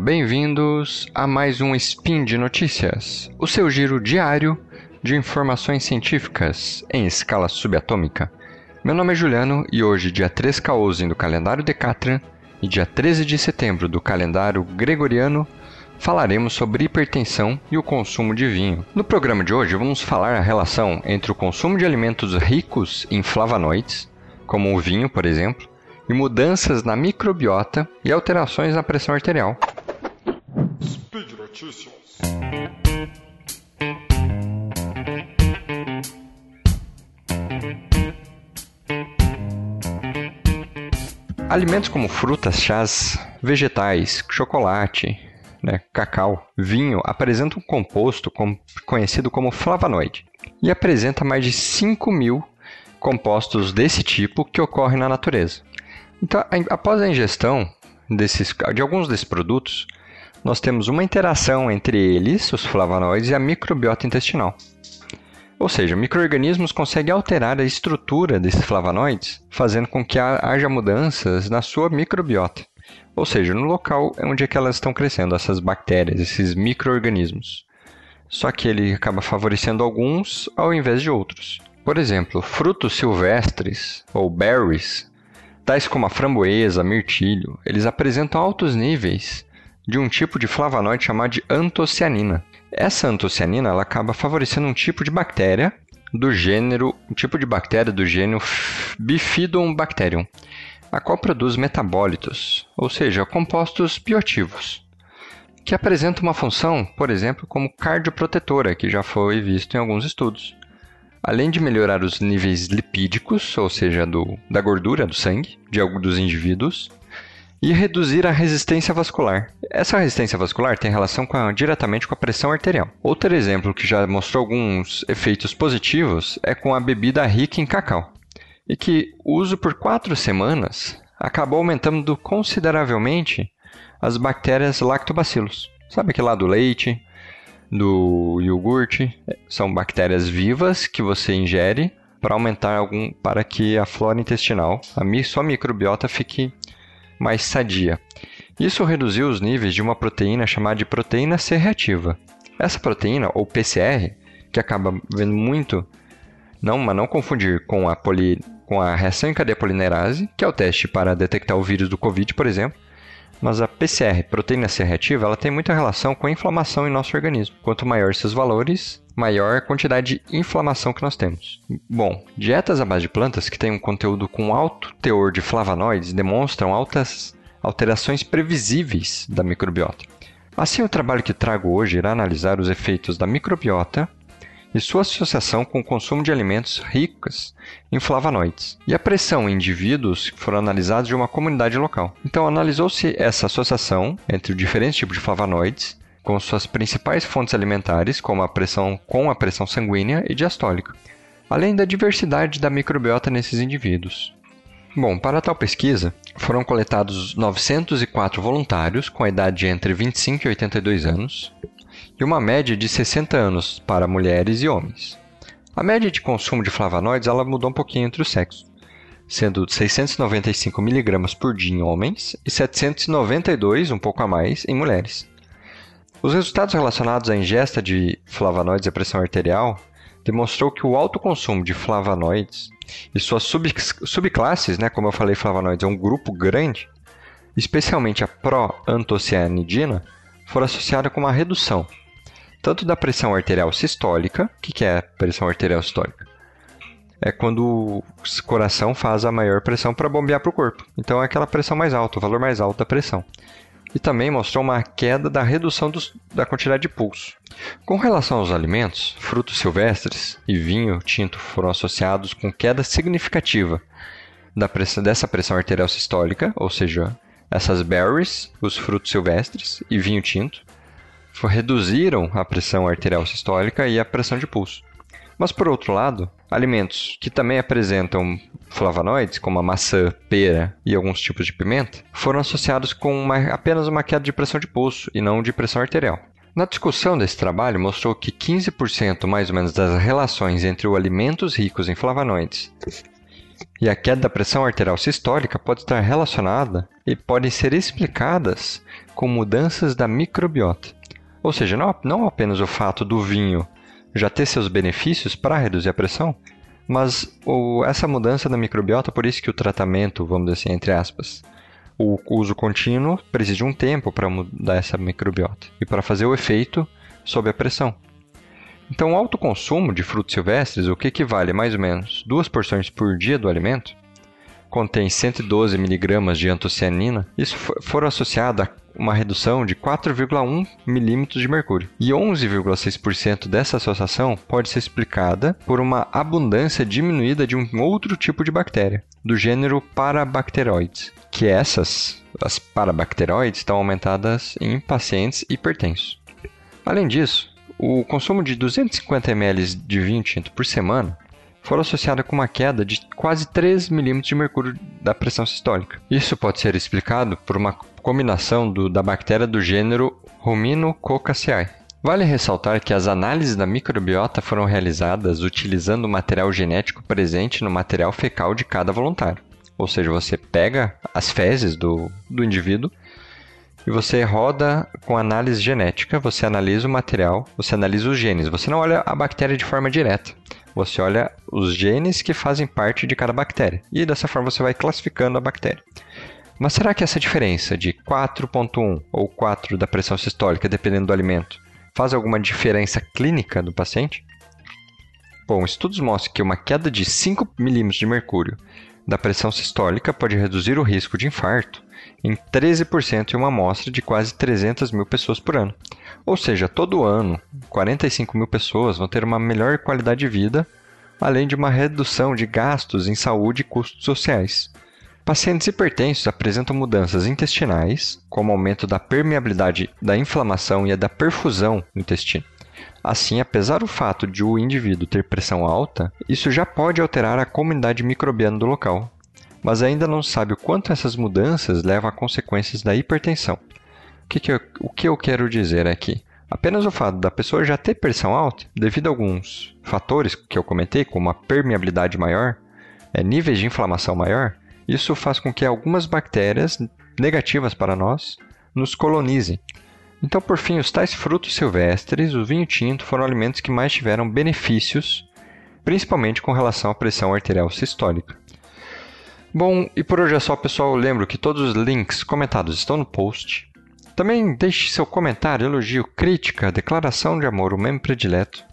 bem-vindos a mais um Spin de Notícias, o seu giro diário de informações científicas em escala subatômica. Meu nome é Juliano e hoje, dia 3 Caosin do calendário Decatran e dia 13 de setembro do calendário Gregoriano, falaremos sobre hipertensão e o consumo de vinho. No programa de hoje, vamos falar a relação entre o consumo de alimentos ricos em flavonoides, como o vinho, por exemplo, e mudanças na microbiota e alterações na pressão arterial. Notícias. Alimentos como frutas, chás, vegetais, chocolate, né, cacau, vinho apresentam um composto conhecido como flavonoide e apresenta mais de 5 mil compostos desse tipo que ocorrem na natureza. Então, após a ingestão desses, de alguns desses produtos, nós temos uma interação entre eles, os flavonoides, e a microbiota intestinal. Ou seja, microorganismos conseguem alterar a estrutura desses flavonoides, fazendo com que haja mudanças na sua microbiota. Ou seja, no local onde é que elas estão crescendo, essas bactérias, esses microorganismos. Só que ele acaba favorecendo alguns ao invés de outros. Por exemplo, frutos silvestres ou berries tais como a framboesa, mirtilho, eles apresentam altos níveis de um tipo de flavonoide chamado de antocianina. Essa antocianina ela acaba favorecendo um tipo de bactéria do gênero, um tipo de bactéria do gênero Bifidobacterium, a qual produz metabólitos, ou seja, compostos bioativos, que apresentam uma função, por exemplo, como cardioprotetora, que já foi visto em alguns estudos além de melhorar os níveis lipídicos, ou seja, do, da gordura do sangue de alguns dos indivíduos, e reduzir a resistência vascular. Essa resistência vascular tem relação com a, diretamente com a pressão arterial. Outro exemplo que já mostrou alguns efeitos positivos é com a bebida rica em cacau, e que o uso por quatro semanas acabou aumentando consideravelmente as bactérias lactobacilos. Sabe aquele lá do leite, do iogurte. São bactérias vivas que você ingere para aumentar algum para que a flora intestinal, a sua microbiota fique mais sadia. Isso reduziu os níveis de uma proteína chamada de proteína C reativa. Essa proteína, ou PCR, que acaba vendo muito, não, mas não confundir com a, poli, com a reação em cadeia polimerase, que é o teste para detectar o vírus do Covid, por exemplo, mas a PCR, proteína C reativa, ela tem muita relação com a inflamação em nosso organismo. Quanto maior esses valores, maior a quantidade de inflamação que nós temos. Bom, dietas à base de plantas que têm um conteúdo com alto teor de flavonoides demonstram altas alterações previsíveis da microbiota. Assim, o trabalho que trago hoje irá analisar os efeitos da microbiota e sua associação com o consumo de alimentos ricos em flavonoides, e a pressão em indivíduos que foram analisados de uma comunidade local. Então, analisou-se essa associação entre diferentes tipos de flavonoides com suas principais fontes alimentares, como a pressão com a pressão sanguínea e diastólica, além da diversidade da microbiota nesses indivíduos. Bom, para tal pesquisa, foram coletados 904 voluntários com a idade de entre 25 e 82 anos, e uma média de 60 anos para mulheres e homens. A média de consumo de flavonoides ela mudou um pouquinho entre os sexos, sendo 695 mg por dia em homens e 792, um pouco a mais, em mulheres. Os resultados relacionados à ingesta de flavonoides e pressão arterial demonstrou que o alto consumo de flavonoides e suas sub subclasses, né, como eu falei, flavonoides é um grupo grande, especialmente a proantocianidina, foram associadas com uma redução tanto da pressão arterial sistólica. O que, que é pressão arterial sistólica? É quando o coração faz a maior pressão para bombear para o corpo. Então é aquela pressão mais alta, o valor mais alto da pressão. E também mostrou uma queda da redução dos, da quantidade de pulso. Com relação aos alimentos, frutos silvestres e vinho tinto foram associados com queda significativa da pressão, dessa pressão arterial sistólica, ou seja, essas berries, os frutos silvestres e vinho tinto, reduziram a pressão arterial sistólica e a pressão de pulso. Mas, por outro lado, alimentos que também apresentam flavonoides, como a maçã, pera e alguns tipos de pimenta, foram associados com uma, apenas uma queda de pressão de pulso e não de pressão arterial. Na discussão desse trabalho, mostrou que 15% mais ou menos das relações entre os alimentos ricos em flavonoides E a queda da pressão arterial sistólica pode estar relacionada e podem ser explicadas com mudanças da microbiota. Ou seja, não, não apenas o fato do vinho já ter seus benefícios para reduzir a pressão, mas o, essa mudança da microbiota, por isso que o tratamento, vamos dizer assim, entre aspas, o uso contínuo precisa de um tempo para mudar essa microbiota e para fazer o efeito sob a pressão. Então, o alto consumo de frutos silvestres, o que equivale a mais ou menos duas porções por dia do alimento, contém 112 mg de antocianina, isso foram associado a uma redução de 4,1 milímetros de mercúrio. E 11,6% dessa associação pode ser explicada por uma abundância diminuída de um outro tipo de bactéria, do gênero Parabacteroides, que essas, as parabacteroides, estão aumentadas em pacientes hipertensos. Além disso, o consumo de 250 ml de vinho tinto por semana foram associados com uma queda de quase 3 milímetros de mercúrio da pressão sistólica. Isso pode ser explicado por uma combinação do, da bactéria do gênero Ruminococcacea. Vale ressaltar que as análises da microbiota foram realizadas utilizando o material genético presente no material fecal de cada voluntário. Ou seja, você pega as fezes do, do indivíduo e você roda com análise genética, você analisa o material, você analisa os genes. Você não olha a bactéria de forma direta. Você olha os genes que fazem parte de cada bactéria. E dessa forma você vai classificando a bactéria. Mas será que essa diferença de 4.1 ou 4 da pressão sistólica, dependendo do alimento, faz alguma diferença clínica do paciente? Bom, estudos mostram que uma queda de 5 milímetros de mercúrio da pressão sistólica pode reduzir o risco de infarto em 13% em uma amostra de quase 300 mil pessoas por ano. Ou seja, todo ano, 45 mil pessoas vão ter uma melhor qualidade de vida, além de uma redução de gastos em saúde e custos sociais. Pacientes hipertensos apresentam mudanças intestinais, como aumento da permeabilidade da inflamação e da perfusão no intestino. Assim, apesar do fato de o indivíduo ter pressão alta, isso já pode alterar a comunidade microbiana do local, mas ainda não sabe o quanto essas mudanças levam a consequências da hipertensão. O que, que, eu, o que eu quero dizer aqui? Apenas o fato da pessoa já ter pressão alta, devido a alguns fatores que eu comentei, como a permeabilidade maior, é, níveis de inflamação maior, isso faz com que algumas bactérias negativas para nós nos colonizem. Então, por fim, os tais frutos silvestres, o vinho tinto, foram alimentos que mais tiveram benefícios, principalmente com relação à pressão arterial sistólica. Bom, e por hoje é só, pessoal. Lembro que todos os links comentados estão no post. Também deixe seu comentário, elogio, crítica, declaração de amor, o membro predileto.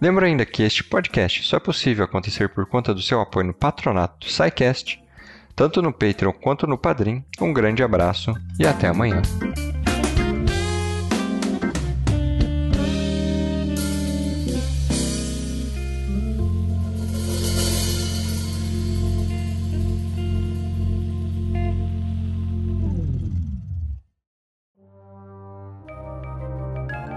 Lembro ainda que este podcast só é possível acontecer por conta do seu apoio no patronato do SciCast, tanto no Patreon quanto no Padrim. Um grande abraço e até amanhã.